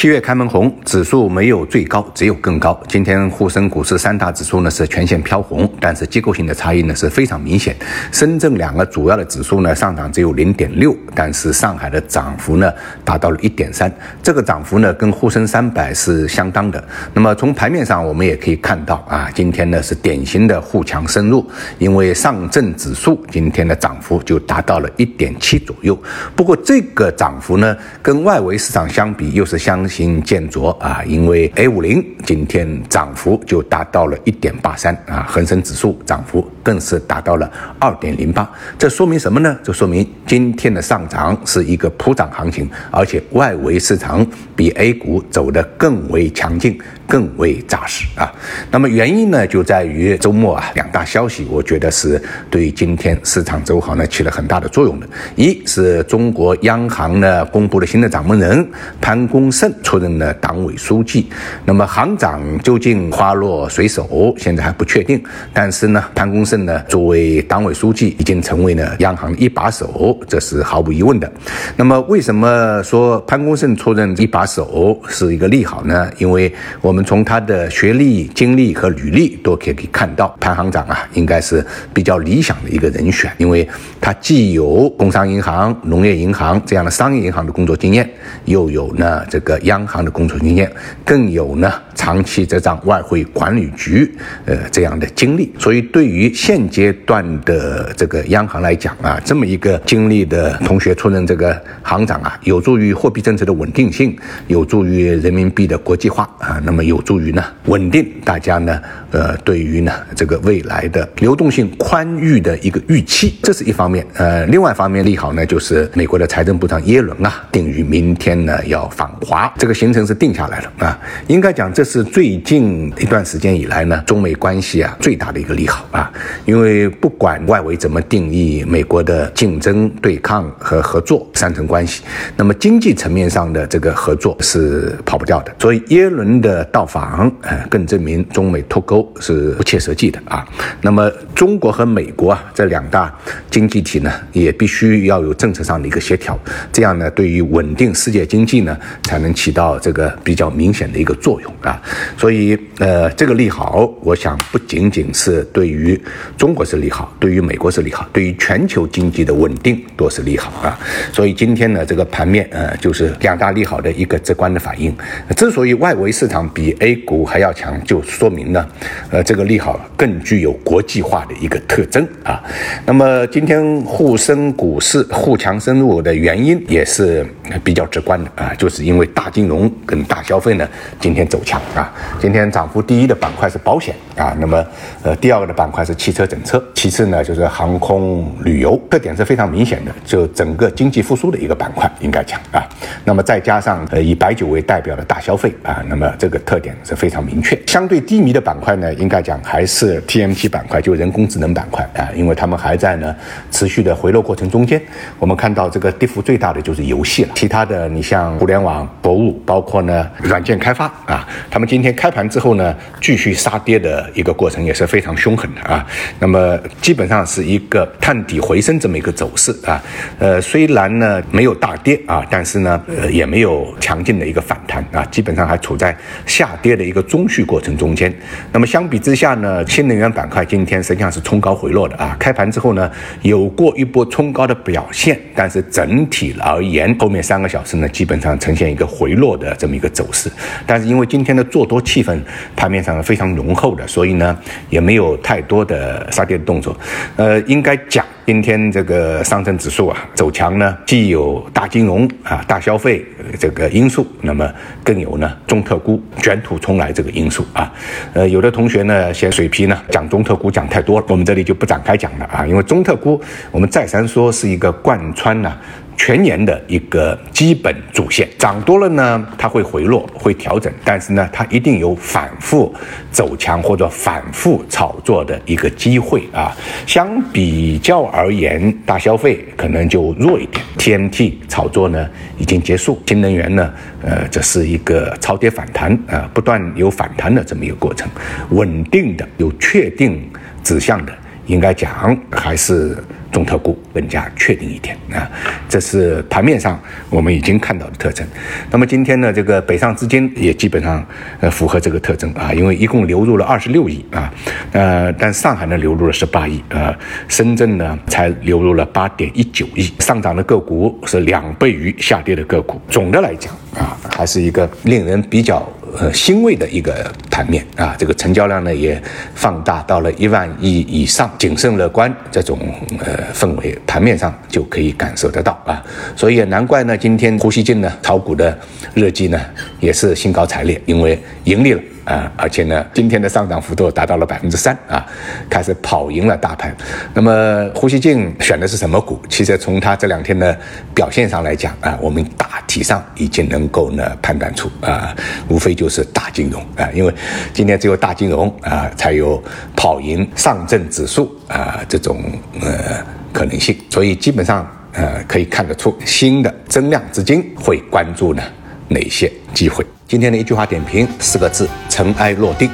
七月开门红，指数没有最高，只有更高。今天沪深股市三大指数呢是全线飘红，但是结构性的差异呢是非常明显。深圳两个主要的指数呢上涨只有零点六，但是上海的涨幅呢达到了一点三，这个涨幅呢跟沪深三百是相当的。那么从盘面上我们也可以看到啊，今天呢是典型的沪强深入，因为上证指数今天的涨幅就达到了一点七左右。不过这个涨幅呢跟外围市场相比又是相。行见着啊，因为 A 五零今天涨幅就达到了一点八三啊，恒生指数涨幅更是达到了二点零八。这说明什么呢？这说明今天的上涨是一个普涨行情，而且外围市场比 A 股走得更为强劲。更为扎实啊，那么原因呢，就在于周末啊两大消息，我觉得是对今天市场走好呢起了很大的作用的。一是中国央行呢公布了新的掌门人潘功胜出任了党委书记，那么行长究竟花落谁手，现在还不确定。但是呢，潘功胜呢作为党委书记，已经成为了央行的一把手，这是毫无疑问的。那么为什么说潘功胜出任一把手是一个利好呢？因为我们。我们从他的学历、经历和履历都可以看到，潘行长啊，应该是比较理想的一个人选，因为他既有工商银行、农业银行这样的商业银行的工作经验，又有呢这个央行的工作经验，更有呢长期执掌外汇管理局呃这样的经历。所以，对于现阶段的这个央行来讲啊，这么一个经历的同学出任这个行长啊，有助于货币政策的稳定性，有助于人民币的国际化啊，那么。有助于呢稳定大家呢呃对于呢这个未来的流动性宽裕的一个预期，这是一方面。呃，另外一方面利好呢就是美国的财政部长耶伦啊定于明天呢要访华，这个行程是定下来了啊。应该讲这是最近一段时间以来呢中美关系啊最大的一个利好啊，因为不管外围怎么定义美国的竞争对抗和合作三层关系，那么经济层面上的这个合作是跑不掉的，所以耶伦的。到访，呃，更证明中美脱钩是不切实际的啊。那么，中国和美国啊这两大经济体呢，也必须要有政策上的一个协调，这样呢，对于稳定世界经济呢，才能起到这个比较明显的一个作用啊。所以，呃，这个利好，我想不仅仅是对于中国是利好，对于美国是利好，对于全球经济的稳定都是利好啊。所以今天呢，这个盘面，呃，就是两大利好的一个直观的反应。之所以外围市场比 A 股还要强，就说明呢，呃，这个利好更具有国际化的一个特征啊。那么今天沪深股市沪强深入的原因也是比较直观的啊，就是因为大金融跟大消费呢今天走强啊。今天涨幅第一的板块是保险啊，那么呃第二个的板块是汽汽车整车，其次呢就是航空旅游，特点是非常明显的，就整个经济复苏的一个板块应该讲啊。那么再加上呃以白酒为代表的大消费啊，那么这个特点是非常明确。相对低迷的板块呢，应该讲还是 TMT 板块，就人工智能板块啊，因为他们还在呢持续的回落过程中间。我们看到这个跌幅最大的就是游戏了，其他的你像互联网、博物，包括呢软件开发啊，他们今天开盘之后呢，继续杀跌的一个过程也是非常凶狠的啊。那么基本上是一个探底回升这么一个走势啊。呃，虽然呢没有大跌啊，但是呢呃也没有强劲的一个反弹啊，基本上还处在。下跌的一个中续过程中间，那么相比之下呢，新能源板块今天实际上是冲高回落的啊。开盘之后呢，有过一波冲高的表现，但是整体而言，后面三个小时呢，基本上呈现一个回落的这么一个走势。但是因为今天的做多气氛盘面上非常浓厚的，所以呢，也没有太多的呃杀跌的动作。呃，应该讲。今天这个上证指数啊走强呢，既有大金融啊、大消费这个因素，那么更有呢中特估卷土重来这个因素啊。呃，有的同学呢嫌水皮呢讲中特估讲太多了，我们这里就不展开讲了啊，因为中特估我们再三说是一个贯穿呢。全年的一个基本主线，涨多了呢，它会回落，会调整，但是呢，它一定有反复走强或者反复炒作的一个机会啊。相比较而言，大消费可能就弱一点，TMT 炒作呢已经结束，新能源呢，呃，这是一个超跌反弹啊，不断有反弹的这么一个过程，稳定的、有确定指向的，应该讲还是。中特估更加确定一点啊。这是盘面上我们已经看到的特征。那么今天呢，这个北上资金也基本上呃符合这个特征啊，因为一共流入了二十六亿啊，呃，但上海呢流入了十八亿啊，深圳呢才流入了八点一九亿，上涨的个股是两倍于下跌的个股。总的来讲啊，还是一个令人比较。呃，欣慰的一个盘面啊，这个成交量呢也放大到了一万亿以上，谨慎乐观这种呃氛围，盘面上就可以感受得到啊，所以也难怪呢，今天胡锡进呢炒股的日记呢也是兴高采烈，因为盈利了。啊，而且呢，今天的上涨幅度达到了百分之三啊，开始跑赢了大盘。那么胡锡进选的是什么股？其实从他这两天的表现上来讲啊，我们大体上已经能够呢判断出啊，无非就是大金融啊，因为今天只有大金融啊才有跑赢上证指数啊这种呃可能性，所以基本上呃可以看得出新的增量资金会关注呢哪些机会。今天的一句话点评四个字：尘埃落定。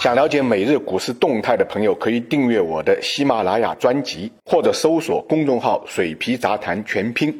想了解每日股市动态的朋友，可以订阅我的喜马拉雅专辑，或者搜索公众号“水皮杂谈全拼”。